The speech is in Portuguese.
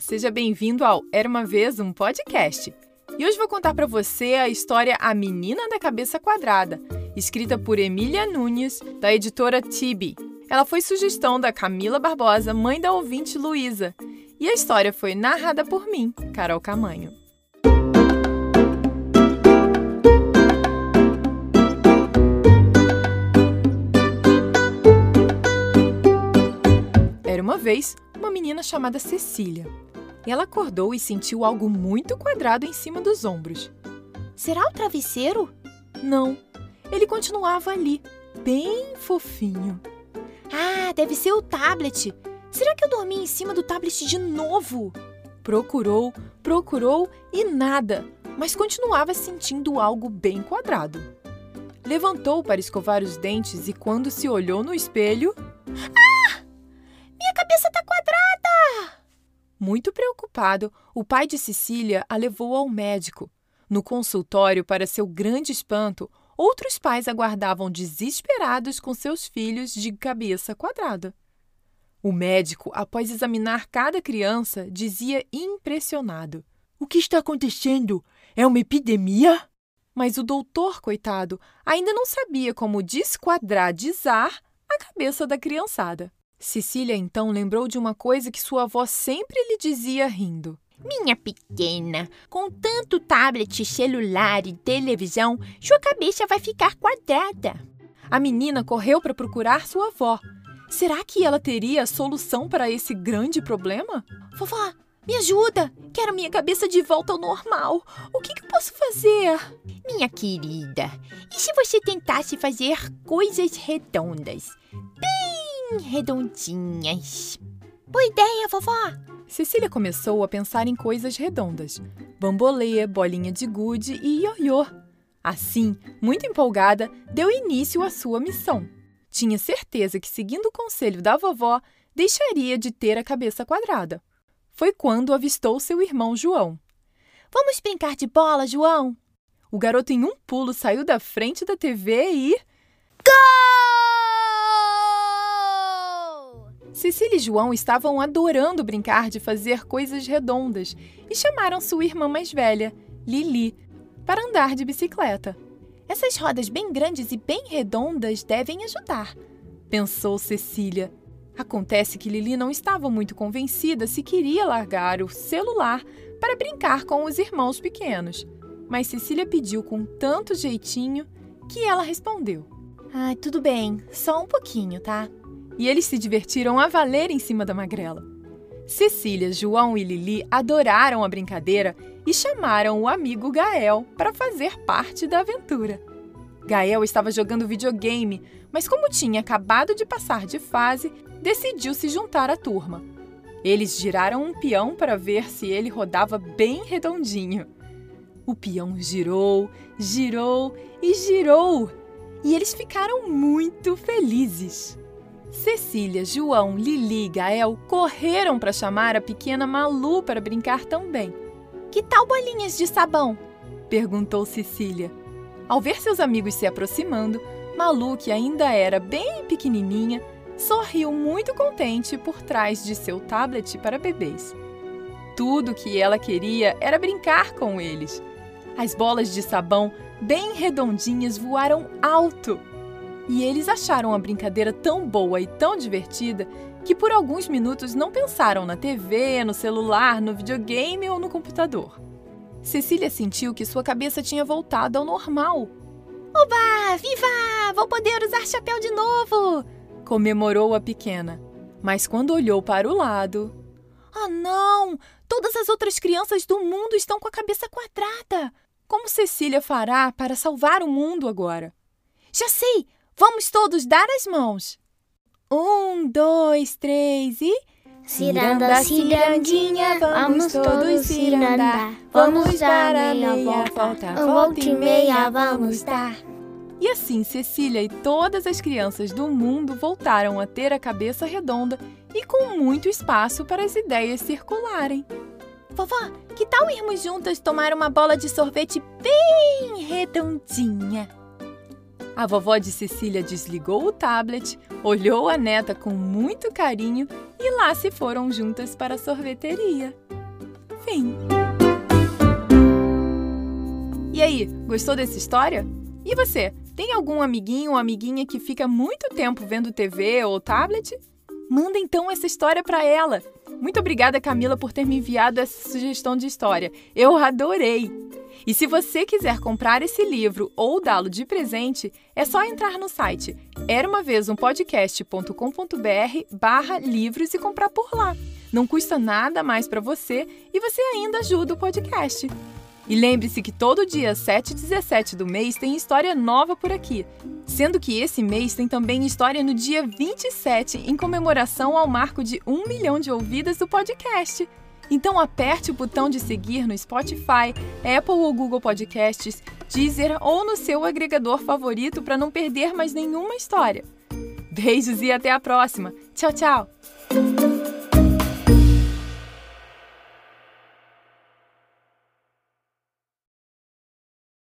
seja bem-vindo ao Era uma vez um podcast. E hoje vou contar para você a história A Menina da Cabeça Quadrada, escrita por Emília Nunes, da editora Tibi. Ela foi sugestão da Camila Barbosa, mãe da ouvinte Luísa, e a história foi narrada por mim, Carol Camanho. Era uma vez uma menina chamada Cecília. Ela acordou e sentiu algo muito quadrado em cima dos ombros. Será o travesseiro? Não, ele continuava ali, bem fofinho. Ah, deve ser o tablet. Será que eu dormi em cima do tablet de novo? Procurou, procurou e nada, mas continuava sentindo algo bem quadrado. Levantou para escovar os dentes e, quando se olhou no espelho. Ah! Minha cabeça está quadrada! Muito preocupado, o pai de Cecília a levou ao médico. No consultório, para seu grande espanto, outros pais aguardavam desesperados com seus filhos de cabeça quadrada. O médico, após examinar cada criança, dizia impressionado: O que está acontecendo? É uma epidemia? Mas o doutor, coitado, ainda não sabia como desquadradizar a cabeça da criançada. Cecília então lembrou de uma coisa que sua avó sempre lhe dizia rindo. Minha pequena, com tanto tablet, celular e televisão, sua cabeça vai ficar quadrada. A menina correu para procurar sua avó. Será que ela teria a solução para esse grande problema? Vovó, me ajuda! Quero minha cabeça de volta ao normal. O que, que posso fazer? Minha querida, e se você tentasse fazer coisas redondas? Bem redondinhas. Boa ideia, vovó! Cecília começou a pensar em coisas redondas: bambolê, bolinha de gude e ioiô. Assim, muito empolgada, deu início à sua missão. Tinha certeza que, seguindo o conselho da vovó, deixaria de ter a cabeça quadrada. Foi quando avistou seu irmão João. Vamos brincar de bola, João? O garoto, em um pulo, saiu da frente da TV e. Gol! Cecília e João estavam adorando brincar de fazer coisas redondas e chamaram sua irmã mais velha, Lili, para andar de bicicleta. Essas rodas bem grandes e bem redondas devem ajudar, pensou Cecília. Acontece que Lili não estava muito convencida se queria largar o celular para brincar com os irmãos pequenos. Mas Cecília pediu com tanto jeitinho que ela respondeu: Ai, tudo bem, só um pouquinho, tá? E eles se divertiram a valer em cima da magrela. Cecília, João e Lili adoraram a brincadeira e chamaram o amigo Gael para fazer parte da aventura. Gael estava jogando videogame, mas como tinha acabado de passar de fase, decidiu se juntar à turma. Eles giraram um peão para ver se ele rodava bem redondinho. O peão girou, girou e girou, e eles ficaram muito felizes. Cecília, João, Lili e Gael correram para chamar a pequena Malu para brincar também. Que tal bolinhas de sabão? perguntou Cecília. Ao ver seus amigos se aproximando, Malu, que ainda era bem pequenininha, sorriu muito contente por trás de seu tablet para bebês. Tudo que ela queria era brincar com eles. As bolas de sabão, bem redondinhas, voaram alto. E eles acharam a brincadeira tão boa e tão divertida que por alguns minutos não pensaram na TV, no celular, no videogame ou no computador. Cecília sentiu que sua cabeça tinha voltado ao normal. Oba! Viva! Vou poder usar chapéu de novo! comemorou a pequena. Mas quando olhou para o lado. Oh, não! Todas as outras crianças do mundo estão com a cabeça quadrada. Como Cecília fará para salvar o mundo agora? Já sei! Vamos todos dar as mãos. Um, dois, três e. Ciranda, cirandinha, vamos todos cirandar. Vamos dar a meia volta, volta e meia vamos dar. E assim Cecília e todas as crianças do mundo voltaram a ter a cabeça redonda e com muito espaço para as ideias circularem. Vovó, que tal irmos juntas tomar uma bola de sorvete bem redondinha? A vovó de Cecília desligou o tablet, olhou a neta com muito carinho e lá se foram juntas para a sorveteria. Fim. E aí, gostou dessa história? E você, tem algum amiguinho ou amiguinha que fica muito tempo vendo TV ou tablet? Manda então essa história para ela. Muito obrigada, Camila, por ter me enviado essa sugestão de história. Eu adorei! E se você quiser comprar esse livro ou dá-lo de presente, é só entrar no site era uma vez um podcast.com.br barra livros e comprar por lá. Não custa nada mais para você e você ainda ajuda o podcast. E lembre-se que todo dia 7 e 17 do mês tem história nova por aqui, sendo que esse mês tem também história no dia 27, em comemoração ao marco de 1 milhão de ouvidas do podcast. Então aperte o botão de seguir no Spotify, Apple ou Google Podcasts, Deezer ou no seu agregador favorito para não perder mais nenhuma história. Beijos e até a próxima. Tchau, tchau!